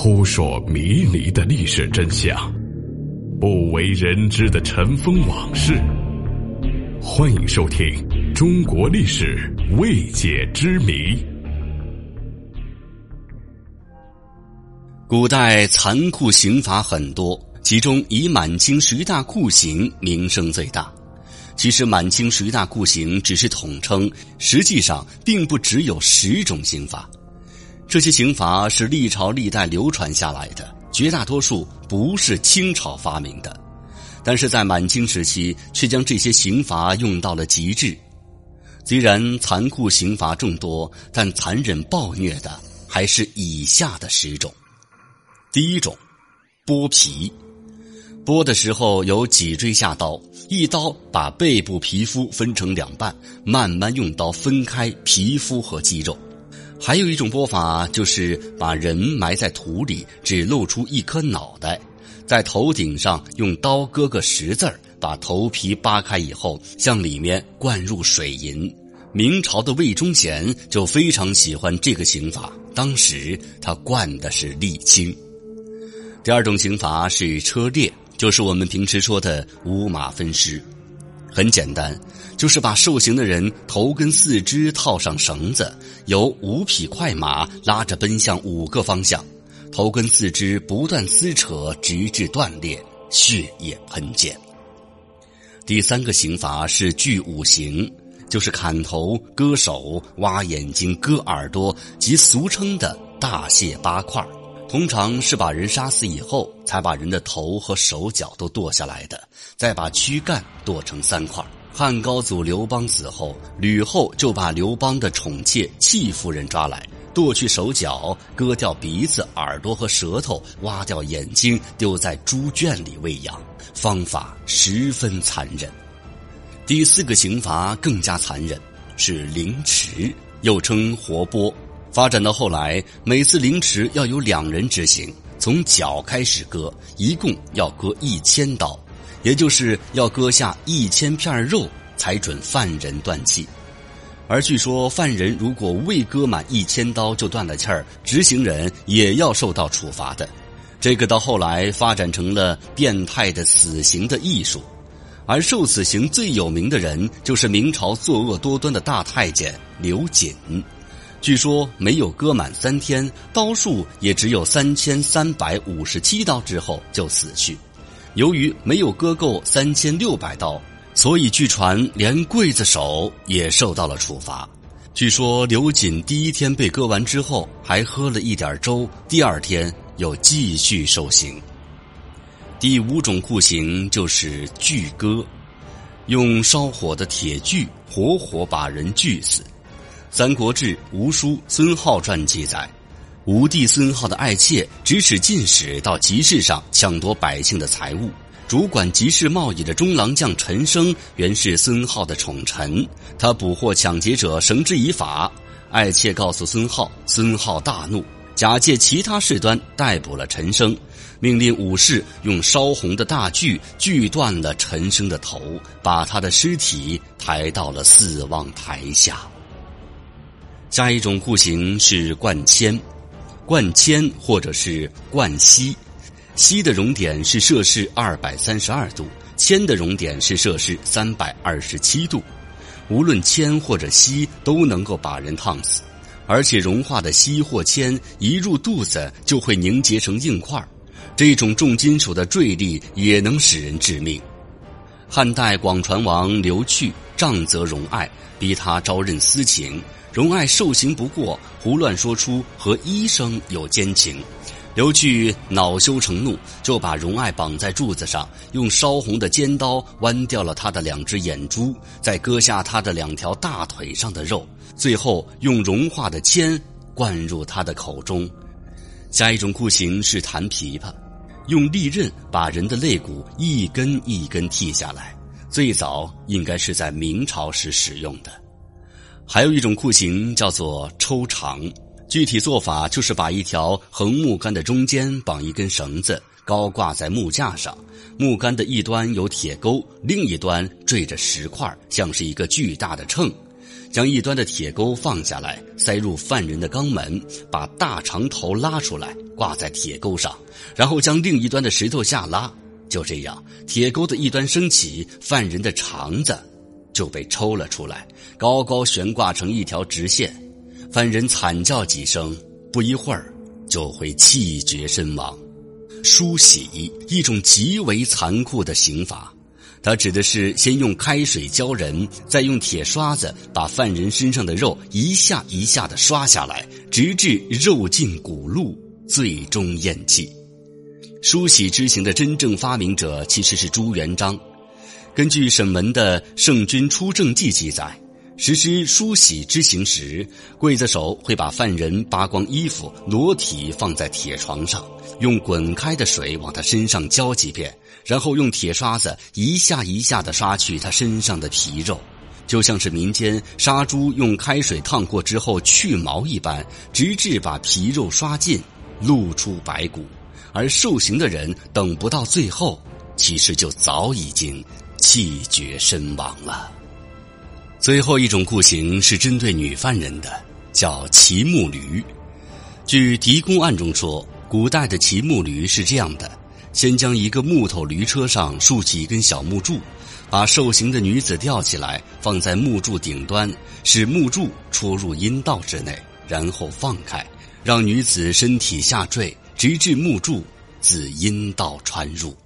扑朔迷离的历史真相，不为人知的尘封往事。欢迎收听《中国历史未解之谜》。古代残酷刑罚很多，其中以满清十大酷刑名声最大。其实，满清十大酷刑只是统称，实际上并不只有十种刑罚。这些刑罚是历朝历代流传下来的，绝大多数不是清朝发明的，但是在满清时期却将这些刑罚用到了极致。虽然残酷刑罚众多，但残忍暴虐的还是以下的十种。第一种，剥皮。剥的时候由脊椎下刀，一刀把背部皮肤分成两半，慢慢用刀分开皮肤和肌肉。还有一种剥法，就是把人埋在土里，只露出一颗脑袋，在头顶上用刀割个十字儿，把头皮扒开以后，向里面灌入水银。明朝的魏忠贤就非常喜欢这个刑法，当时他灌的是沥青。第二种刑罚是车裂，就是我们平时说的五马分尸。很简单，就是把受刑的人头跟四肢套上绳子，由五匹快马拉着奔向五个方向，头跟四肢不断撕扯，直至断裂，血液喷溅。第三个刑罚是锯五刑，就是砍头、割手、挖眼睛、割耳朵，即俗称的大卸八块。通常是把人杀死以后，才把人的头和手脚都剁下来的，再把躯干剁成三块。汉高祖刘邦死后，吕后就把刘邦的宠妾戚夫人抓来，剁去手脚，割掉鼻子、耳朵和舌头，挖掉眼睛，丢在猪圈里喂养，方法十分残忍。第四个刑罚更加残忍，是凌迟，又称活剥。发展到后来，每次凌迟要有两人执行，从脚开始割，一共要割一千刀，也就是要割下一千片肉才准犯人断气。而据说犯人如果未割满一千刀就断了气儿，执行人也要受到处罚的。这个到后来发展成了变态的死刑的艺术，而受死刑最有名的人就是明朝作恶多端的大太监刘瑾。据说没有割满三天，刀数也只有三千三百五十七刀之后就死去。由于没有割够三千六百刀，所以据传连刽子手也受到了处罚。据说刘瑾第一天被割完之后，还喝了一点粥，第二天又继续受刑。第五种酷刑就是锯割，用烧火的铁锯活活把人锯死。《三国志·吴书孙浩传》记载，吴帝孙浩的爱妾指使进使到集市上抢夺百姓的财物。主管集市贸易的中郎将陈升原是孙浩的宠臣，他捕获抢劫者，绳之以法。爱妾告诉孙浩，孙浩大怒，假借其他事端逮捕了陈升，命令武士用烧红的大锯锯断了陈升的头，把他的尸体抬到了四望台下。下一种酷刑是灌铅，灌铅或者是灌锡，锡的熔点是摄氏二百三十二度，铅的熔点是摄氏三百二十七度。无论铅或者锡都能够把人烫死，而且融化的锡或铅一入肚子就会凝结成硬块这种重金属的坠力也能使人致命。汉代广传王刘去杖责荣爱，逼他招认私情。荣爱受刑不过，胡乱说出和医生有奸情，刘据恼羞成怒，就把荣爱绑在柱子上，用烧红的尖刀剜掉了他的两只眼珠，再割下他的两条大腿上的肉，最后用融化的铅灌入他的口中。下一种酷刑是弹琵琶，用利刃把人的肋骨一根一根剔下来，最早应该是在明朝时使用的。还有一种酷刑叫做抽肠，具体做法就是把一条横木杆的中间绑一根绳子，高挂在木架上，木杆的一端有铁钩，另一端坠着石块，像是一个巨大的秤。将一端的铁钩放下来，塞入犯人的肛门，把大肠头拉出来挂在铁钩上，然后将另一端的石头下拉。就这样，铁钩的一端升起，犯人的肠子就被抽了出来，高高悬挂成一条直线。犯人惨叫几声，不一会儿就会气绝身亡。梳洗，一种极为残酷的刑罚。它指的是先用开水浇人，再用铁刷子把犯人身上的肉一下一下的刷下来，直至肉尽骨露，最终咽气。梳洗之刑的真正发明者其实是朱元璋。根据沈文的《圣君出政记》记载，实施梳洗之刑时，刽子手会把犯人扒光衣服、裸体放在铁床上，用滚开的水往他身上浇几遍。然后用铁刷子一下一下地刷去他身上的皮肉，就像是民间杀猪用开水烫过之后去毛一般，直至把皮肉刷尽，露出白骨。而受刑的人等不到最后，其实就早已经气绝身亡了。最后一种酷刑是针对女犯人的，叫骑木驴。据狄公案中说，古代的骑木驴是这样的。先将一个木头驴车上竖起一根小木柱，把受刑的女子吊起来，放在木柱顶端，使木柱戳入阴道之内，然后放开，让女子身体下坠，直至木柱自阴道穿入。